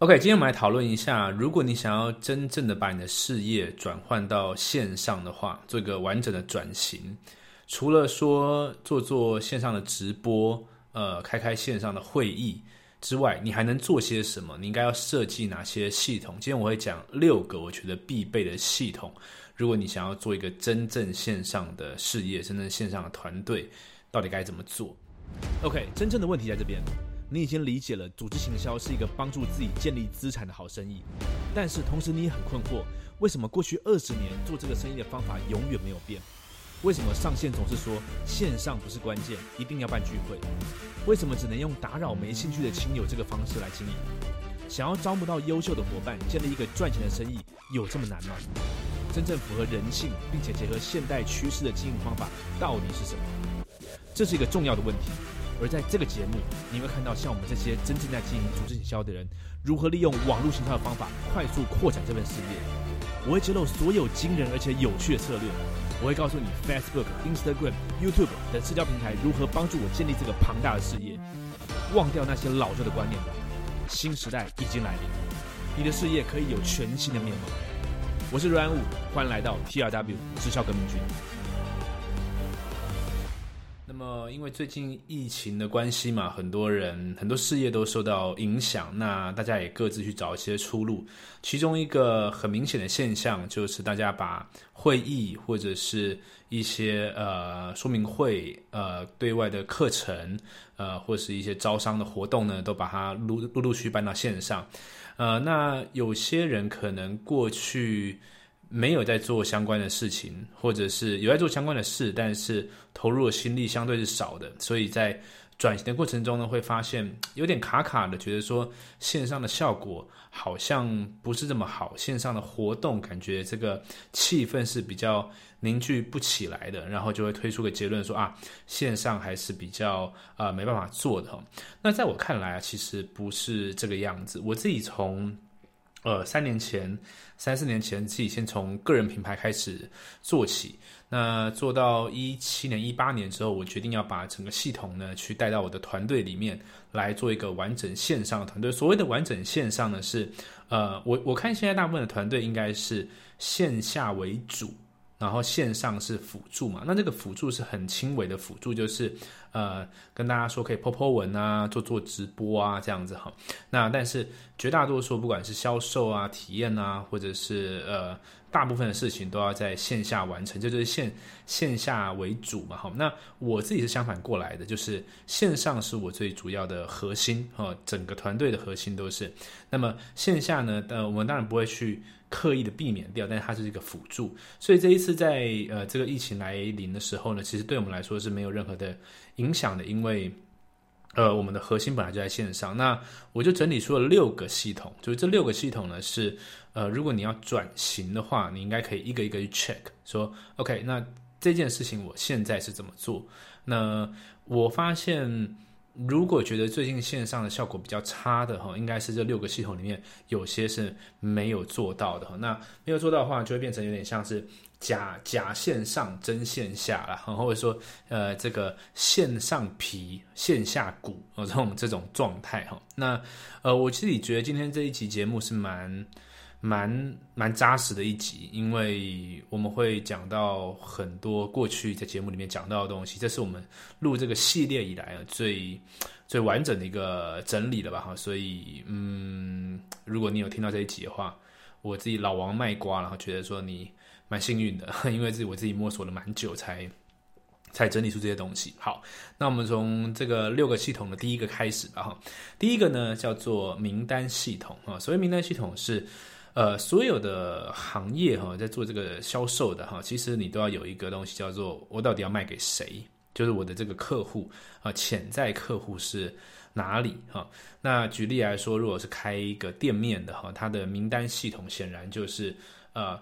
OK，今天我们来讨论一下，如果你想要真正的把你的事业转换到线上的话，做一个完整的转型，除了说做做线上的直播，呃，开开线上的会议之外，你还能做些什么？你应该要设计哪些系统？今天我会讲六个我觉得必备的系统。如果你想要做一个真正线上的事业，真正线上的团队，到底该怎么做？OK，真正的问题在这边。你已经理解了，组织行销是一个帮助自己建立资产的好生意，但是同时你也很困惑，为什么过去二十年做这个生意的方法永远没有变？为什么上线总是说线上不是关键，一定要办聚会？为什么只能用打扰没兴趣的亲友这个方式来经营？想要招募到优秀的伙伴，建立一个赚钱的生意，有这么难吗？真正符合人性并且结合现代趋势的经营方法到底是什么？这是一个重要的问题。而在这个节目，你会看到像我们这些真正在经营组织营销的人，如何利用网络行销的方法快速扩展这份事业。我会揭露所有惊人而且有趣的策略。我会告诉你，Facebook、Instagram、YouTube 等社交平台如何帮助我建立这个庞大的事业。忘掉那些老旧的观念吧，新时代已经来临，你的事业可以有全新的面貌。我是阮武，欢迎来到 TRW 直销革命军。呃，因为最近疫情的关系嘛，很多人很多事业都受到影响。那大家也各自去找一些出路。其中一个很明显的现象，就是大家把会议或者是一些呃说明会、呃对外的课程、呃或是一些招商的活动呢，都把它陆陆陆续搬到线上。呃，那有些人可能过去。没有在做相关的事情，或者是有在做相关的事，但是投入的心力相对是少的，所以在转型的过程中呢，会发现有点卡卡的，觉得说线上的效果好像不是这么好，线上的活动感觉这个气氛是比较凝聚不起来的，然后就会推出个结论说啊，线上还是比较啊没办法做的。那在我看来啊，其实不是这个样子，我自己从。呃，三年前、三四年前，自己先从个人品牌开始做起。那做到一七年、一八年之后，我决定要把整个系统呢，去带到我的团队里面来做一个完整线上的团队。所谓的完整线上呢，是呃，我我看现在大部分的团队应该是线下为主。然后线上是辅助嘛？那这个辅助是很轻微的辅助，就是呃跟大家说可以 POPO 文啊，做做直播啊这样子哈。那但是绝大多数不管是销售啊、体验啊，或者是呃大部分的事情都要在线下完成，这就是线线下为主嘛。好，那我自己是相反过来的，就是线上是我最主要的核心哈，整个团队的核心都是。那么线下呢，呃，我们当然不会去。刻意的避免掉，但是它是一个辅助，所以这一次在呃这个疫情来临的时候呢，其实对我们来说是没有任何的影响的，因为呃我们的核心本来就在线上。那我就整理出了六个系统，就是这六个系统呢是呃如果你要转型的话，你应该可以一个一个去 check，说 OK，那这件事情我现在是怎么做？那我发现。如果觉得最近线上的效果比较差的哈，应该是这六个系统里面有些是没有做到的哈。那没有做到的话，就会变成有点像是假假线上真线下了，或者说呃这个线上皮线下骨这种这种状态哈。那呃我自己觉得今天这一期节目是蛮。蛮蛮扎实的一集，因为我们会讲到很多过去在节目里面讲到的东西，这是我们录这个系列以来最最完整的一个整理了吧哈。所以嗯，如果你有听到这一集的话，我自己老王卖瓜，然后觉得说你蛮幸运的，因为自己我自己摸索了蛮久才才整理出这些东西。好，那我们从这个六个系统的第一个开始吧哈。第一个呢叫做名单系统啊，所谓名单系统是。呃，所有的行业哈，在做这个销售的哈，其实你都要有一个东西叫做我到底要卖给谁，就是我的这个客户啊，潜在客户是哪里哈？那举例来说，如果是开一个店面的哈，它的名单系统显然就是呃。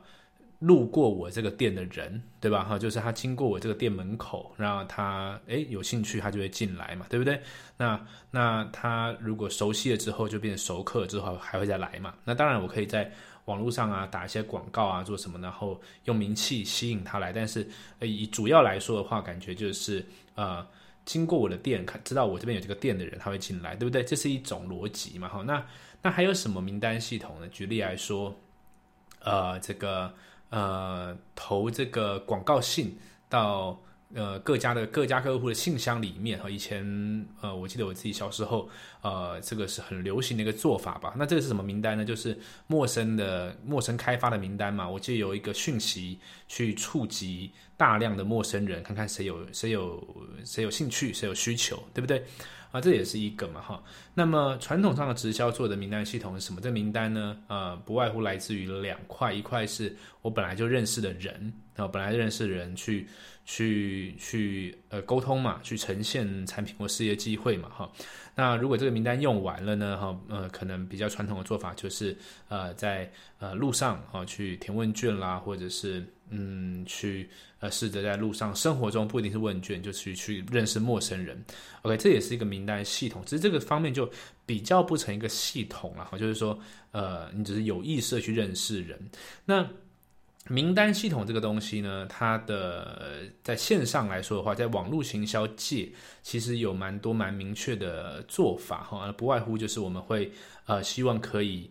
路过我这个店的人，对吧？哈，就是他经过我这个店门口，然后他诶有兴趣，他就会进来嘛，对不对？那那他如果熟悉了之后，就变成熟客，之后还会再来嘛？那当然，我可以在网络上啊打一些广告啊，做什么，然后用名气吸引他来。但是以主要来说的话，感觉就是呃经过我的店，看知道我这边有这个店的人，他会进来，对不对？这是一种逻辑嘛，哈。那那还有什么名单系统呢？举例来说，呃，这个呃投这个广告信到。呃，各家的各家客户的信箱里面哈，以前呃，我记得我自己小时候，呃，这个是很流行的一个做法吧。那这个是什么名单呢？就是陌生的、陌生开发的名单嘛。我记得有一个讯息去触及大量的陌生人，看看谁有谁有谁有兴趣，谁有需求，对不对？啊，这也是一个嘛哈。那么传统上的直销做的名单系统是什么？这名单呢？呃，不外乎来自于两块，一块是我本来就认识的人啊，本来认识的人去。去去呃沟通嘛，去呈现产品或事业机会嘛，哈。那如果这个名单用完了呢，哈，呃，可能比较传统的做法就是呃在呃路上啊去填问卷啦，或者是嗯去呃试着在路上生活中不一定是问卷，就去去认识陌生人。OK，这也是一个名单系统，只是这个方面就比较不成一个系统了，哈，就是说呃你只是有意识的去认识人，那。名单系统这个东西呢，它的在线上来说的话，在网络行销界其实有蛮多蛮明确的做法哈，不外乎就是我们会呃希望可以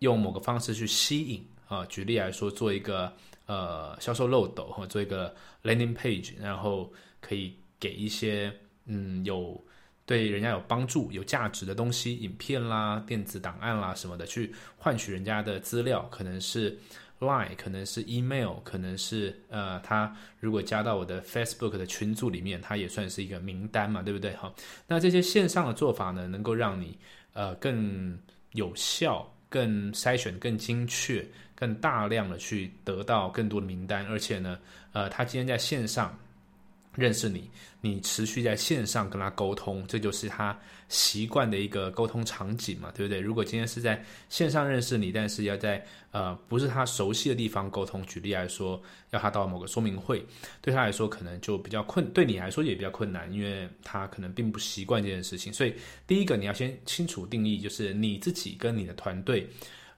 用某个方式去吸引啊，举例来说做一个呃销售漏斗或做一个 landing page，然后可以给一些嗯有对人家有帮助、有价值的东西，影片啦、电子档案啦什么的，去换取人家的资料，可能是。Line 可能是 email，可能是呃，他如果加到我的 Facebook 的群组里面，他也算是一个名单嘛，对不对？哈，那这些线上的做法呢，能够让你呃更有效、更筛选、更精确、更大量的去得到更多的名单，而且呢，呃，他今天在线上。认识你，你持续在线上跟他沟通，这就是他习惯的一个沟通场景嘛，对不对？如果今天是在线上认识你，但是要在呃不是他熟悉的地方沟通，举例来说，要他到某个说明会，对他来说可能就比较困，对你来说也比较困难，因为他可能并不习惯这件事情。所以第一个你要先清楚定义，就是你自己跟你的团队，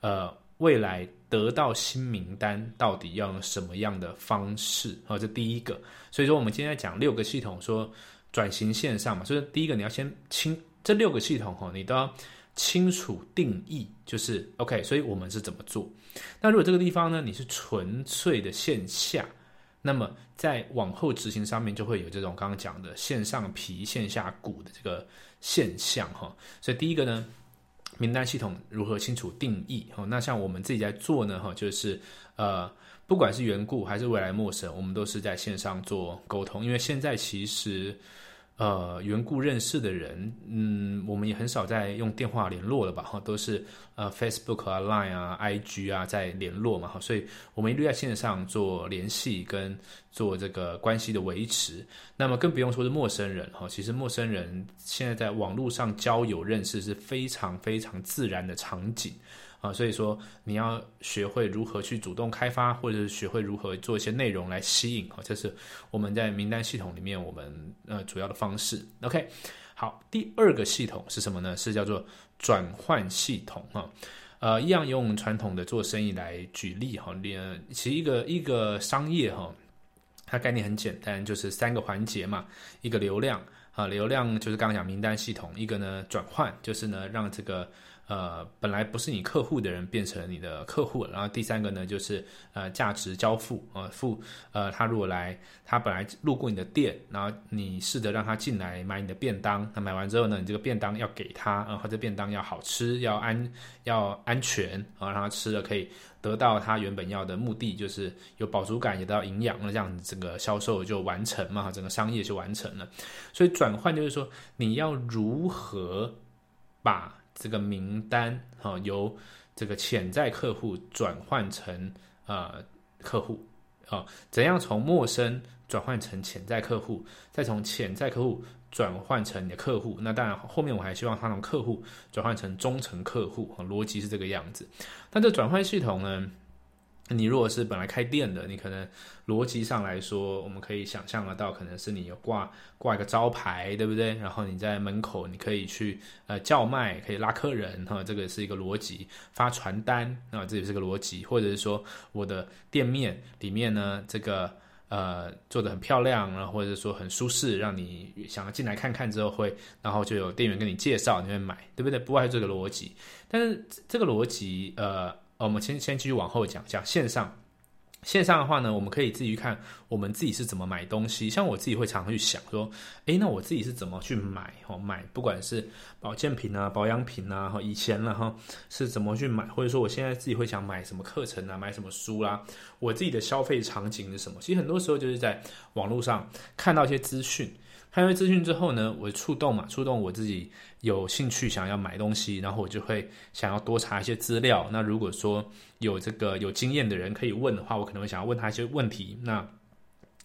呃。未来得到新名单到底要用什么样的方式？啊，这第一个。所以说，我们今天讲六个系统，说转型线上嘛。所以第一个，你要先清这六个系统哈，你都要清楚定义，就是 OK。所以我们是怎么做？那如果这个地方呢，你是纯粹的线下，那么在往后执行上面就会有这种刚刚讲的线上皮线下骨的这个现象哈。所以第一个呢。名单系统如何清楚定义？哈，那像我们自己在做呢，哈，就是呃，不管是缘故还是未来陌生，我们都是在线上做沟通，因为现在其实。呃，缘故认识的人，嗯，我们也很少在用电话联络了吧？哈，都是呃，Facebook 啊、Line 啊、IG 啊在联络嘛，哈，所以我们一律在线上做联系跟做这个关系的维持。那么更不用说是陌生人，哈，其实陌生人现在在网络上交友认识是非常非常自然的场景。啊，所以说你要学会如何去主动开发，或者是学会如何做一些内容来吸引，哈，这是我们在名单系统里面我们呃主要的方式。OK，好，第二个系统是什么呢？是叫做转换系统，哈，呃，一样用传统的做生意来举例，哈，连其实一个一个商业，哈，它概念很简单，就是三个环节嘛，一个流量，啊，流量就是刚刚讲名单系统，一个呢转换，就是呢让这个。呃，本来不是你客户的人变成你的客户，然后第三个呢，就是呃价值交付啊，付呃他如果来，他本来路过你的店，然后你试着让他进来买你的便当，那买完之后呢，你这个便当要给他，然后这便当要好吃，要安要安全啊，让他吃了可以得到他原本要的目的，就是有饱足感，也得到营养，那这样整个销售就完成嘛，整个商业就完成了。所以转换就是说，你要如何把这个名单哈，由这个潜在客户转换成啊客户啊，怎样从陌生转换成潜在客户，再从潜在客户转换成你的客户？那当然，后面我还希望他从客户转换成忠诚客户啊，逻辑是这个样子。但这转换系统呢？你如果是本来开店的，你可能逻辑上来说，我们可以想象得到，可能是你有挂挂一个招牌，对不对？然后你在门口，你可以去呃叫卖，可以拉客人，哈，这个是一个逻辑。发传单啊，这也是个逻辑。或者是说，我的店面里面呢，这个呃做的很漂亮，然后或者说很舒适，让你想要进来看看之后会，然后就有店员跟你介绍，你会买，对不对？不外这个逻辑。但是这个逻辑，呃，我们先先继续往后讲，讲线上。线上的话呢，我们可以自己去看我们自己是怎么买东西。像我自己会常常去想说，诶，那我自己是怎么去买？哦，买不管是保健品啊、保养品啊，哈，以前了哈，是怎么去买？或者说我现在自己会想买什么课程啊，买什么书啦？我自己的消费场景是什么？其实很多时候就是在网络上看到一些资讯。看完资讯之后呢，我触动嘛，触动我自己有兴趣想要买东西，然后我就会想要多查一些资料。那如果说有这个有经验的人可以问的话，我可能会想要问他一些问题。那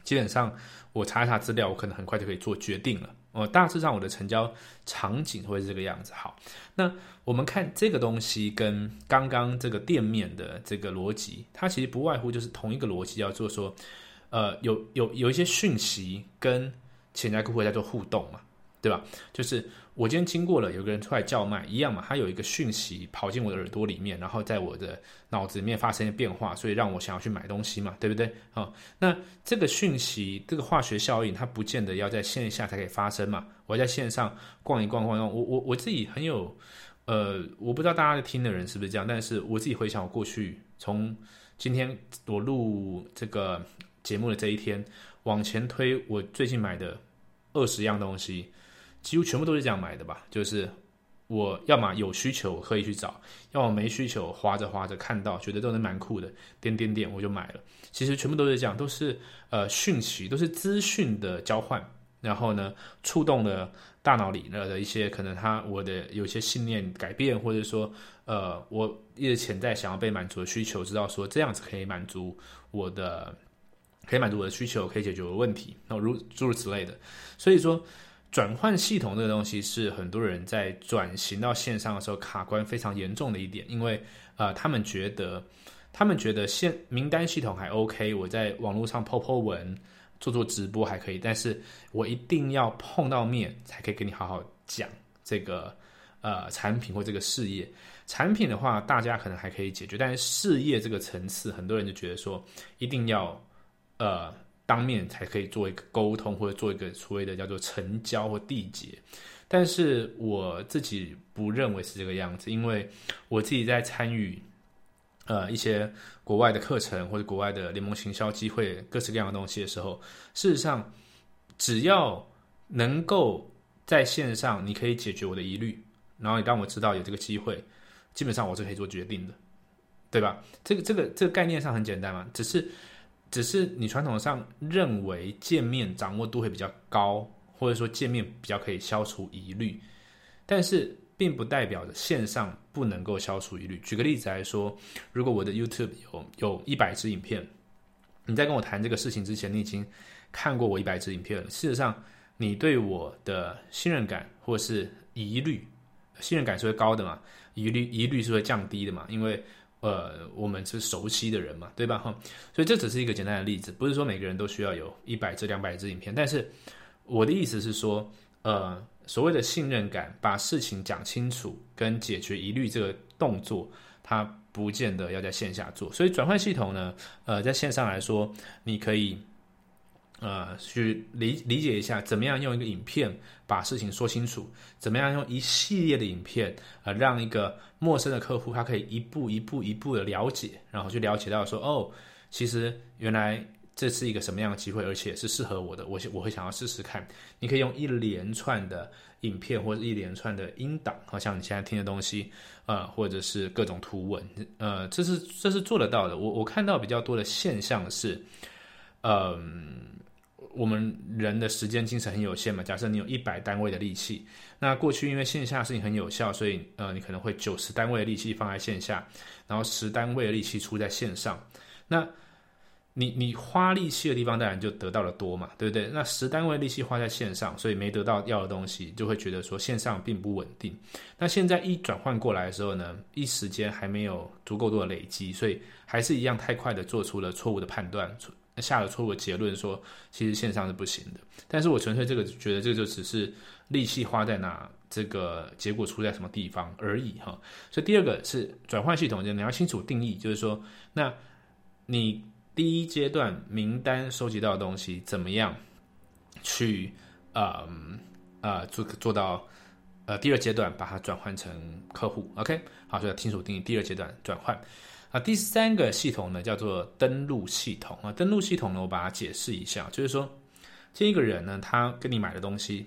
基本上我查一查资料，我可能很快就可以做决定了。我，大致上我的成交场景会是这个样子。好，那我们看这个东西跟刚刚这个店面的这个逻辑，它其实不外乎就是同一个逻辑，要做说，呃，有有有一些讯息跟潜在客户在做互动嘛，对吧？就是我今天经过了，有个人出来叫卖，一样嘛。他有一个讯息跑进我的耳朵里面，然后在我的脑子里面发生变化，所以让我想要去买东西嘛，对不对？好，那这个讯息，这个化学效应，它不见得要在线下才可以发生嘛。我在线上逛一逛逛一逛，我我我自己很有，呃，我不知道大家听的人是不是这样，但是我自己回想我过去，从今天我录这个节目的这一天。往前推，我最近买的二十样东西，几乎全部都是这样买的吧？就是我要么有需求可以去找，要么没需求，划着划着看到觉得都能蛮酷的，点点点我就买了。其实全部都是这样，都是呃讯息，都是资讯的交换，然后呢触动了大脑里的一些可能他我的有些信念改变，或者说呃我一直潜在想要被满足的需求，知道说这样子可以满足我的。可以满足我的需求，可以解决我的问题，那如诸如此类的。所以说，转换系统这个东西是很多人在转型到线上的时候卡关非常严重的一点，因为呃，他们觉得他们觉得线名单系统还 OK，我在网络上 po po 文、做做直播还可以，但是我一定要碰到面才可以跟你好好讲这个呃产品或这个事业。产品的话，大家可能还可以解决，但是事业这个层次，很多人就觉得说一定要。呃，当面才可以做一个沟通，或者做一个所谓的叫做成交或缔结。但是我自己不认为是这个样子，因为我自己在参与呃一些国外的课程或者国外的联盟行销机会，各式各样的东西的时候，事实上只要能够在线上，你可以解决我的疑虑，然后你让我知道有这个机会，基本上我是可以做决定的，对吧？这个这个这个概念上很简单嘛，只是。只是你传统上认为见面掌握度会比较高，或者说见面比较可以消除疑虑，但是并不代表着线上不能够消除疑虑。举个例子来说，如果我的 YouTube 有有一百支影片，你在跟我谈这个事情之前，你已经看过我一百支影片了。事实上，你对我的信任感或是疑虑，信任感是会高的嘛？疑虑疑虑是会降低的嘛？因为呃，我们是熟悉的人嘛，对吧？哈，所以这只是一个简单的例子，不是说每个人都需要有一百支、两百支影片。但是我的意思是说，呃，所谓的信任感，把事情讲清楚跟解决疑虑这个动作，它不见得要在线下做。所以转换系统呢，呃，在线上来说，你可以。呃，去理理解一下，怎么样用一个影片把事情说清楚？怎么样用一系列的影片，呃，让一个陌生的客户他可以一步一步一步的了解，然后去了解到说，哦，其实原来这是一个什么样的机会，而且是适合我的，我我会想要试试看。你可以用一连串的影片或者一连串的音档，好像你现在听的东西，呃，或者是各种图文，呃，这是这是做得到的。我我看到比较多的现象是，嗯。我们人的时间、精神很有限嘛。假设你有一百单位的力气，那过去因为线下事情很有效，所以呃，你可能会九十单位的力气放在线下，然后十单位的力气出在线上。那你你花力气的地方当然就得到的多嘛，对不对？那十单位力气花在线上，所以没得到要的东西，就会觉得说线上并不稳定。那现在一转换过来的时候呢，一时间还没有足够多的累积，所以还是一样太快的做出了错误的判断。下了错误结论，说其实线上是不行的。但是我纯粹这个觉得，这个就只是力气花在哪，这个结果出在什么地方而已哈。所以第二个是转换系统，就你要清楚定义，就是说，那你第一阶段名单收集到的东西，怎么样去呃呃做做到呃第二阶段把它转换成客户？OK，好，所以要清楚定义第二阶段转换。啊，第三个系统呢叫做登录系统啊，登录系统呢我把它解释一下，就是说这一个人呢他跟你买的东西，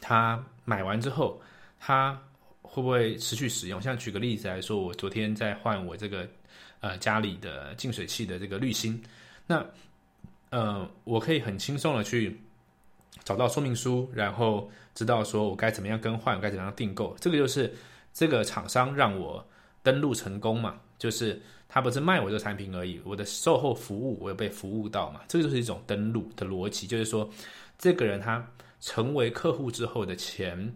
他买完之后他会不会持续使用？像举个例子来说，我昨天在换我这个。呃，家里的净水器的这个滤芯，那呃，我可以很轻松的去找到说明书，然后知道说我该怎么样更换，该怎么样订购。这个就是这个厂商让我登录成功嘛，就是他不是卖我这个产品而已，我的售后服务我有被服务到嘛，这个就是一种登录的逻辑，就是说这个人他成为客户之后的前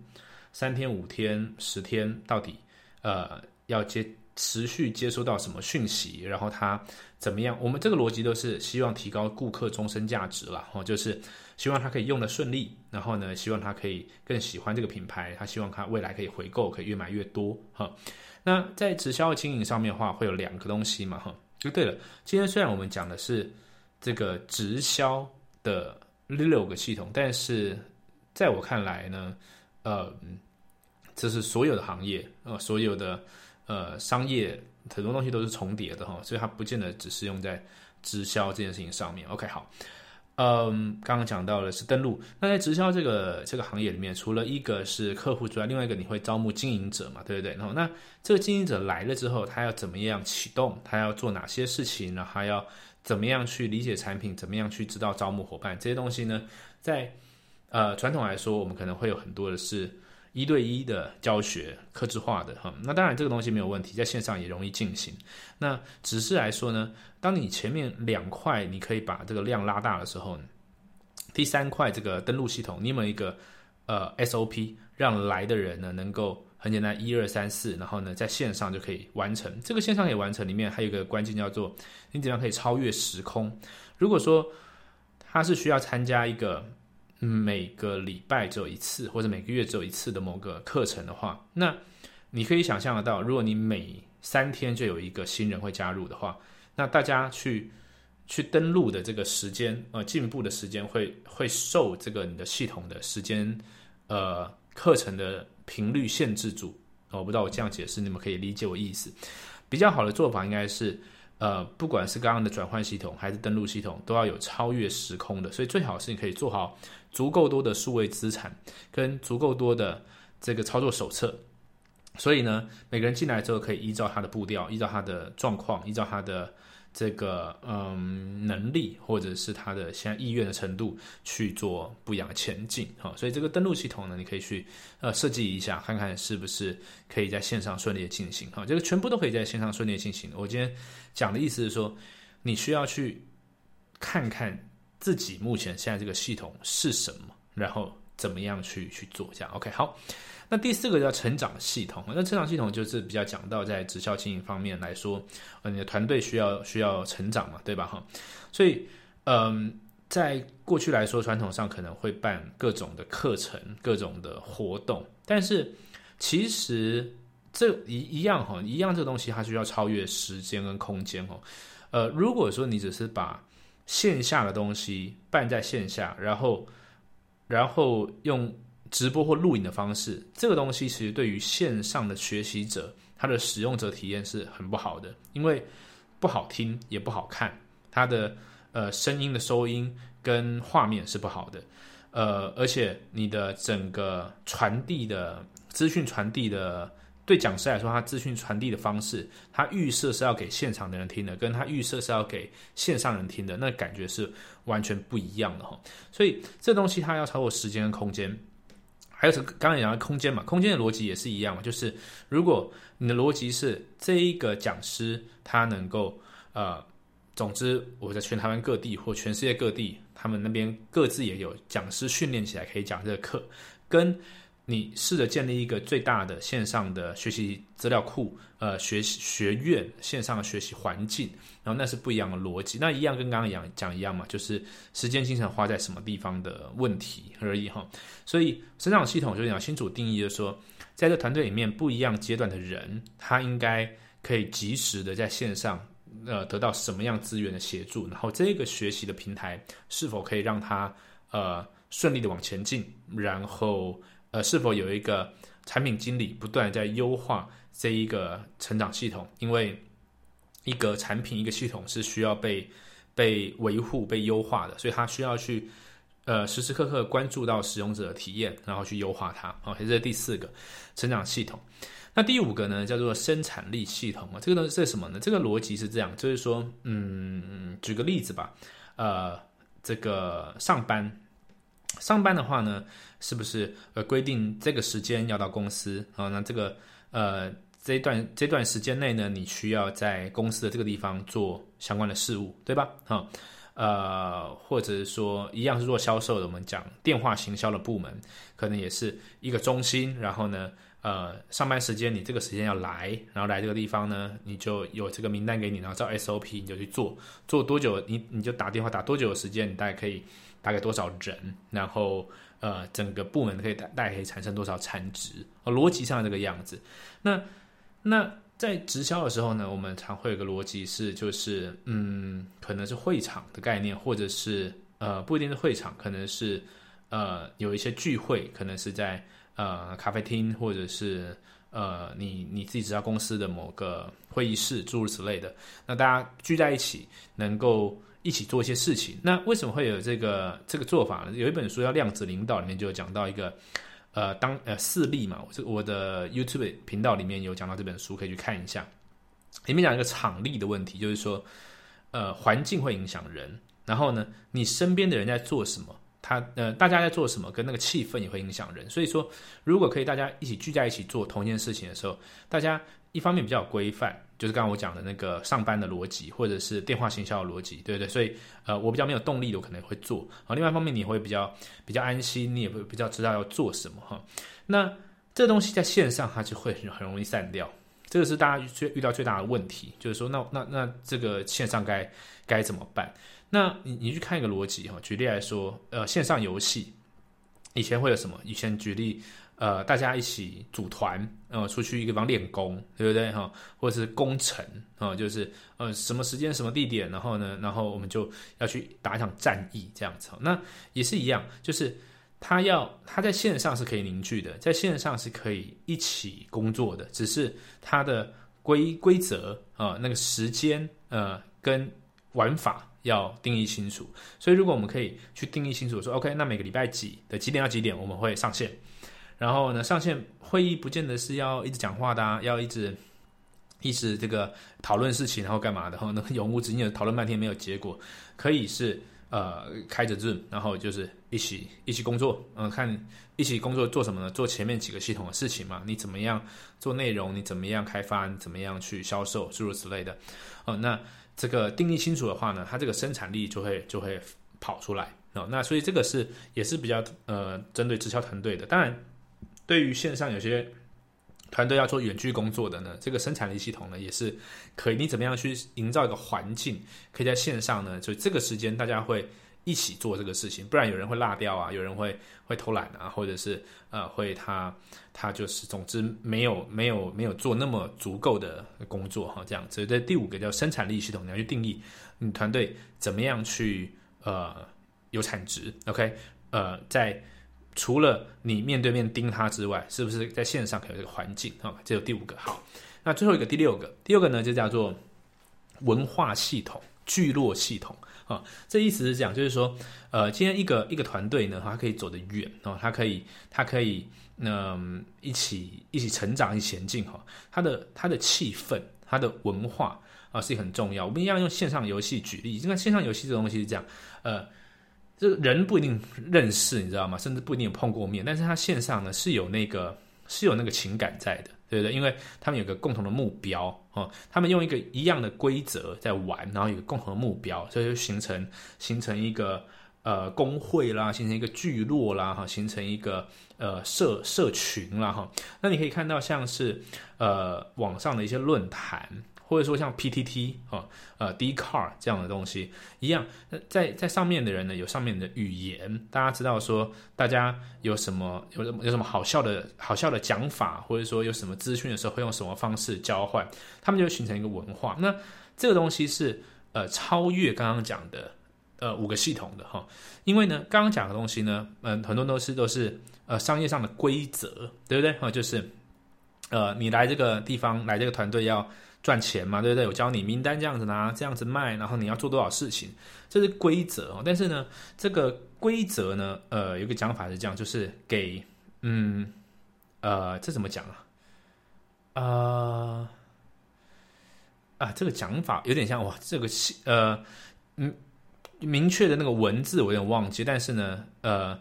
三天、五天、十天，到底呃要接。持续接收到什么讯息，然后他怎么样？我们这个逻辑都是希望提高顾客终身价值了，哦，就是希望他可以用的顺利，然后呢，希望他可以更喜欢这个品牌，他希望他未来可以回购，可以越买越多，哈。那在直销经营上面的话，会有两个东西嘛，哈。就对了，今天虽然我们讲的是这个直销的六个系统，但是在我看来呢，呃，这是所有的行业，呃，所有的。呃，商业很多东西都是重叠的哈，所以它不见得只是用在直销这件事情上面。OK，好，嗯，刚刚讲到的是登录，那在直销这个这个行业里面，除了一个是客户之外，另外一个你会招募经营者嘛，对不对？然后那这个经营者来了之后，他要怎么样启动？他要做哪些事情？然后还要怎么样去理解产品？怎么样去知道招募伙伴？这些东西呢，在呃传统来说，我们可能会有很多的是。一对一的教学，克制化的哈，那当然这个东西没有问题，在线上也容易进行。那只是来说呢，当你前面两块你可以把这个量拉大的时候，第三块这个登录系统，你有没有一个呃 SOP，让来的人呢能够很简单一二三四，然后呢在线上就可以完成。这个线上可以完成里面还有一个关键叫做你怎样可以超越时空。如果说他是需要参加一个。每个礼拜只有一次，或者每个月只有一次的某个课程的话，那你可以想象得到，如果你每三天就有一个新人会加入的话，那大家去去登录的这个时间，呃，进步的时间会会受这个你的系统的时间，呃，课程的频率限制住。我不知道我这样解释你们可以理解我意思。比较好的做法应该是。呃，不管是刚刚的转换系统还是登录系统，都要有超越时空的，所以最好是你可以做好足够多的数位资产跟足够多的这个操作手册。所以呢，每个人进来之后可以依照他的步调，依照他的状况，依照他的。这个嗯能力或者是他的现在意愿的程度去做不一样的前进哈，所以这个登录系统呢，你可以去呃设计一下，看看是不是可以在线上顺利的进行哈，这个全部都可以在线上顺利的进行。我今天讲的意思是说，你需要去看看自己目前现在这个系统是什么，然后怎么样去去做这样。OK，好。那第四个叫成长系统，那成长系统就是比较讲到在直销经营方面来说，呃，你的团队需要需要成长嘛，对吧？哈，所以，嗯，在过去来说，传统上可能会办各种的课程、各种的活动，但是其实这一一样哈，一样这个东西它需要超越时间跟空间哦。呃，如果说你只是把线下的东西办在线下，然后然后用。直播或录影的方式，这个东西其实对于线上的学习者，他的使用者体验是很不好的，因为不好听也不好看，它的呃声音的收音跟画面是不好的，呃，而且你的整个传递的资讯传递的，对讲师来说，他资讯传递的方式，他预设是要给现场的人听的，跟他预设是要给线上人听的，那感觉是完全不一样的哈。所以这东西它要超过时间跟空间。还有是刚才讲的空间嘛，空间的逻辑也是一样嘛，就是如果你的逻辑是这一个讲师他能够呃，总之我在全台湾各地或全世界各地，他们那边各自也有讲师训练起来可以讲这个课，跟。你试着建立一个最大的线上的学习资料库，呃，学习学院线上的学习环境，然后那是不一样的逻辑。那一样跟刚刚讲讲一样嘛，就是时间精神花在什么地方的问题而已哈。所以成长系统就讲清楚定义，就是说，在这团队里面不一样阶段的人，他应该可以及时的在线上呃得到什么样资源的协助，然后这个学习的平台是否可以让他呃顺利的往前进，然后呃是否有一个产品经理不断在优化这一个成长系统，因为一个产品一个系统是需要被被维护被优化的，所以他需要去。呃，时时刻刻关注到使用者的体验，然后去优化它。好，这是第四个成长系统。那第五个呢，叫做生产力系统啊。这个呢是什么呢？这个逻辑是这样，就是说，嗯，举个例子吧。呃，这个上班，上班的话呢，是不是呃规定这个时间要到公司啊？那这个呃这段这段时间内呢，你需要在公司的这个地方做相关的事务，对吧？哈。呃，或者是说一样是做销售的，我们讲电话行销的部门，可能也是一个中心。然后呢，呃，上班时间你这个时间要来，然后来这个地方呢，你就有这个名单给你，然后照 SOP 你就去做，做多久你你就打电话打多久的时间，你大概可以大概多少人，然后呃，整个部门可以大概可以产生多少产值，逻辑上这个样子。那那。在直销的时候呢，我们常会有个逻辑是，就是嗯，可能是会场的概念，或者是呃，不一定是会场，可能是呃，有一些聚会，可能是在呃咖啡厅，或者是呃你你自己直销公司的某个会议室，诸如此类的。那大家聚在一起，能够一起做一些事情。那为什么会有这个这个做法呢？有一本书叫《量子领导》，里面就有讲到一个。呃，当呃事例嘛，我我的 YouTube 频道里面有讲到这本书，可以去看一下。里面讲一个场力的问题，就是说，呃，环境会影响人，然后呢，你身边的人在做什么，他呃，大家在做什么，跟那个气氛也会影响人。所以说，如果可以大家一起聚在一起做同一件事情的时候，大家。一方面比较规范，就是刚刚我讲的那个上班的逻辑，或者是电话行销的逻辑，对不对？所以，呃，我比较没有动力的，我可能会做。啊，另外一方面，你会比较比较安心，你也会比较知道要做什么哈。那这东西在线上，它就会很容易散掉。这个是大家最遇到最大的问题，就是说，那那那这个线上该该怎么办？那你你去看一个逻辑哈，举例来说，呃，线上游戏以前会有什么？以前举例。呃，大家一起组团，呃，出去一个地方练功，对不对哈？或者是攻城啊，就是呃，什么时间、什么地点，然后呢，然后我们就要去打一场战役，这样子。那也是一样，就是他要他在线上是可以凝聚的，在线上是可以一起工作的，只是它的规规则啊，那个时间呃跟玩法要定义清楚。所以，如果我们可以去定义清楚，说 OK，那每个礼拜几的几点到几点我们会上线。然后呢，上线会议不见得是要一直讲话的，啊，要一直一直这个讨论事情，然后干嘛的？然后呢，永无止境的讨论半天没有结果，可以是呃开着 Zoom，然后就是一起一起工作，嗯，看一起工作做什么呢？做前面几个系统的事情嘛？你怎么样做内容？你怎么样开发？你怎么样去销售？诸如此类的。哦，那这个定义清楚的话呢，它这个生产力就会就会跑出来哦。那所以这个是也是比较呃针对直销团队的，当然。对于线上有些团队要做远距工作的呢，这个生产力系统呢也是可以。你怎么样去营造一个环境，可以在线上呢？就这个时间大家会一起做这个事情，不然有人会落掉啊，有人会会偷懒啊，或者是呃会他他就是总之没有没有没有做那么足够的工作哈，这样。所以这第五个叫生产力系统，你要去定义你团队怎么样去呃有产值。OK，呃在。除了你面对面盯他之外，是不是在线上可有这个环境啊？这有第五个好，那最后一个第六个，第六个呢就叫做文化系统、聚落系统啊。这意思是讲，就是说，呃，今天一个一个团队呢，它可以走得远哦，它可以它可以嗯一起一起成长、一起前进哈。它的它的气氛、它的文化啊是很重要。我们一样用线上游戏举例，因为线上游戏这东西是这样，呃。这人不一定认识，你知道吗？甚至不一定有碰过面，但是他线上呢是有那个是有那个情感在的，对不对？因为他们有个共同的目标哦，他们用一个一样的规则在玩，然后有个共同的目标，所以就形成形成一个呃工会啦，形成一个聚落啦，哈，形成一个呃社社群啦，哈。那你可以看到像是呃网上的一些论坛。或者说像 PTT 啊、呃 d c a r 这样的东西一样，在在上面的人呢有上面的语言，大家知道说大家有什么有什么有什么好笑的好笑的讲法，或者说有什么资讯的时候会用什么方式交换，他们就形成一个文化。那这个东西是呃超越刚刚讲的呃五个系统的哈，因为呢刚刚讲的东西呢，嗯，很多都是都是呃商业上的规则，对不对？哈，就是呃你来这个地方来这个团队要赚钱嘛，对不对？我教你名单这样子拿，这样子卖，然后你要做多少事情，这是规则哦。但是呢，这个规则呢，呃，有个讲法是这样，就是给嗯呃这怎么讲啊？呃。啊，这个讲法有点像哇，这个呃，嗯，明确的那个文字我有点忘记，但是呢，呃，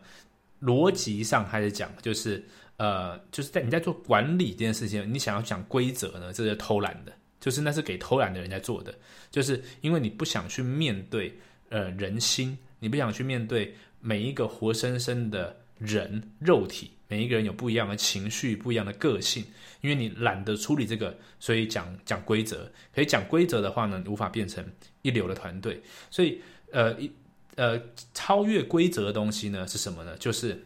逻辑上还是讲，就是呃，就是在你在做管理这件事情，你想要讲规则呢，这是偷懒的，就是那是给偷懒的人在做的，就是因为你不想去面对呃人心，你不想去面对每一个活生生的人肉体。每一个人有不一样的情绪，不一样的个性，因为你懒得处理这个，所以讲讲规则。可以讲规则的话呢，无法变成一流的团队。所以，呃，一呃，超越规则的东西呢是什么呢？就是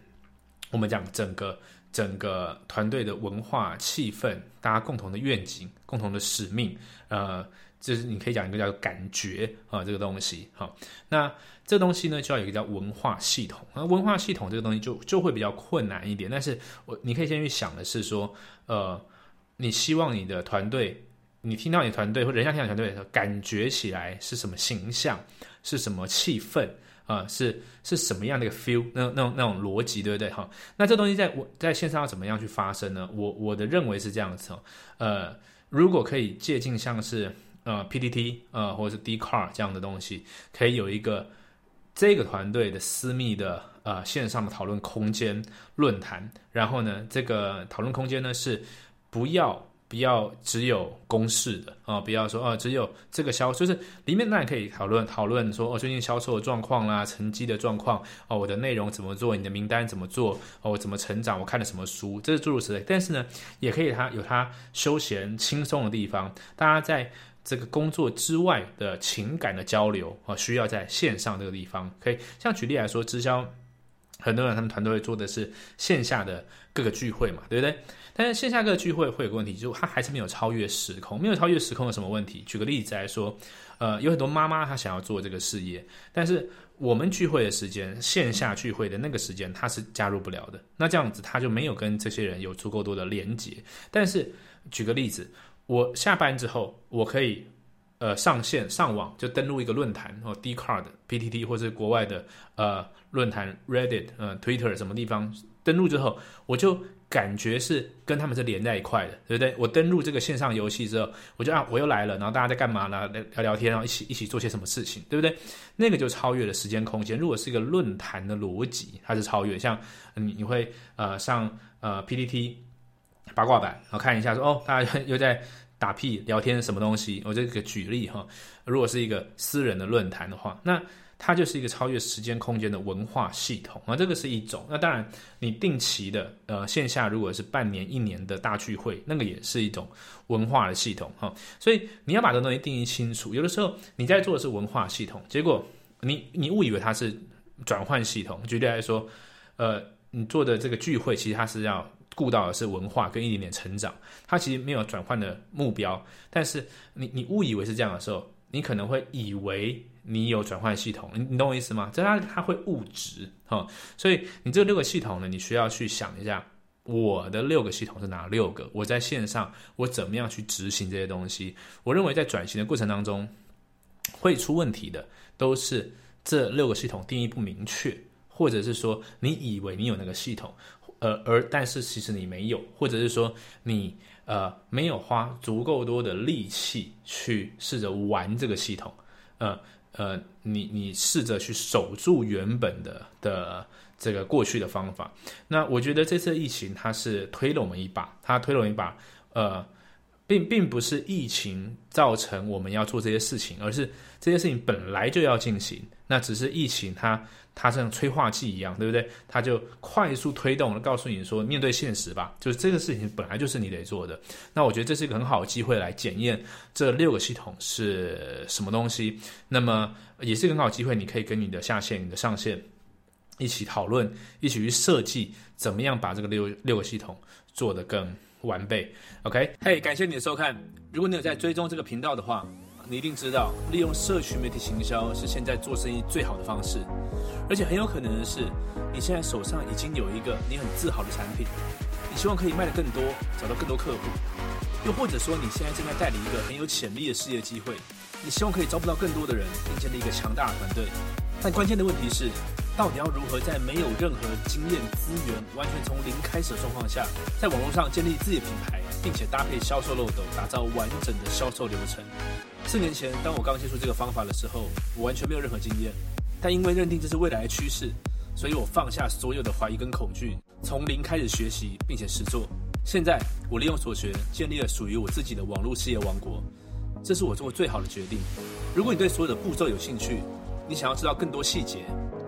我们讲整个整个团队的文化气氛，大家共同的愿景、共同的使命，呃。就是你可以讲一个叫感觉啊，这个东西哈。那这东西呢，就要有一个叫文化系统。那文化系统这个东西就就会比较困难一点。但是我你可以先去想的是说，呃，你希望你的团队，你听到你团队或人家听到团队的时候，感觉起来是什么形象，是什么气氛啊？是是什么样的一个 feel？那那种那种逻辑，对不对？哈。那这东西在我在线上要怎么样去发生呢？我我的认为是这样子哦。呃，如果可以借鉴像是。呃，PPT 呃，或者是 d c a r 这样的东西，可以有一个这个团队的私密的呃线上的讨论空间论坛。然后呢，这个讨论空间呢是不要不要只有公式的啊，不要说哦只有这个销，就是里面当然可以讨论讨论说哦最近销售的状况啦，成绩的状况哦，我的内容怎么做，你的名单怎么做哦，我怎么成长，我看了什么书，这是诸如此类。但是呢，也可以它有它休闲轻松的地方，大家在。这个工作之外的情感的交流啊，需要在线上这个地方。可以像举例来说，直销很多人他们团队会做的是线下的各个聚会嘛，对不对？但是线下各个聚会会有个问题，就是它还是没有超越时空。没有超越时空有什么问题？举个例子来说，呃，有很多妈妈她想要做这个事业，但是我们聚会的时间，线下聚会的那个时间，她是加入不了的。那这样子，她就没有跟这些人有足够多的连接。但是举个例子。我下班之后，我可以呃上线上网，就登录一个论坛或 d c a r d PTT 或者国外的呃论坛 Reddit 呃 Twitter 什么地方登录之后，我就感觉是跟他们是连在一块的，对不对？我登录这个线上游戏之后，我就啊我又来了，然后大家在干嘛呢？聊聊天，然后一起一起做些什么事情，对不对？那个就超越了时间空间。如果是一个论坛的逻辑，它是超越，像你你会呃上呃 PTT。八卦版，然后看一下，说哦，大家 又在打屁聊天什么东西？我这个举例哈，如果是一个私人的论坛的话，那它就是一个超越时间空间的文化系统啊，这个是一种。那当然，你定期的呃线下如果是半年、一年的大聚会，那个也是一种文化的系统哈。所以你要把这东西定义清楚。有的时候你在做的是文化系统，结果你你误以为它是转换系统。举例来说，呃，你做的这个聚会其实它是要。顾到的是文化跟一点点成长，它其实没有转换的目标。但是你你误以为是这样的时候，你可能会以为你有转换系统，你你懂我意思吗？这它它会误植哈。所以你这六个系统呢，你需要去想一下，我的六个系统是哪六个？我在线上我怎么样去执行这些东西？我认为在转型的过程当中会出问题的，都是这六个系统定义不明确，或者是说你以为你有那个系统。呃，而但是其实你没有，或者是说你呃没有花足够多的力气去试着玩这个系统，呃呃，你你试着去守住原本的的这个过去的方法。那我觉得这次疫情它是推了我们一把，它推了我们一把，呃，并并不是疫情造成我们要做这些事情，而是这些事情本来就要进行，那只是疫情它。它像催化剂一样，对不对？它就快速推动，告诉你说，面对现实吧，就是这个事情本来就是你得做的。那我觉得这是一个很好的机会来检验这六个系统是什么东西。那么也是很好机会，你可以跟你的下线、你的上线一起讨论，一起去设计怎么样把这个六六个系统做得更完备。OK，嘿，感谢你的收看。如果你有在追踪这个频道的话。你一定知道，利用社群媒体行销是现在做生意最好的方式。而且很有可能的是，你现在手上已经有一个你很自豪的产品，你希望可以卖得更多，找到更多客户。又或者说，你现在正在代理一个很有潜力的事业机会，你希望可以招募到更多的人，并建立一个强大的团队。但关键的问题是，到底要如何在没有任何经验、资源、完全从零开始的状况下，在网络上建立自己的品牌，并且搭配销售漏斗，打造完整的销售流程？四年前，当我刚接触这个方法的时候，我完全没有任何经验。但因为认定这是未来的趋势，所以我放下所有的怀疑跟恐惧，从零开始学习，并且实做。现在，我利用所学，建立了属于我自己的网络事业王国。这是我做过最好的决定。如果你对所有的步骤有兴趣，你想要知道更多细节，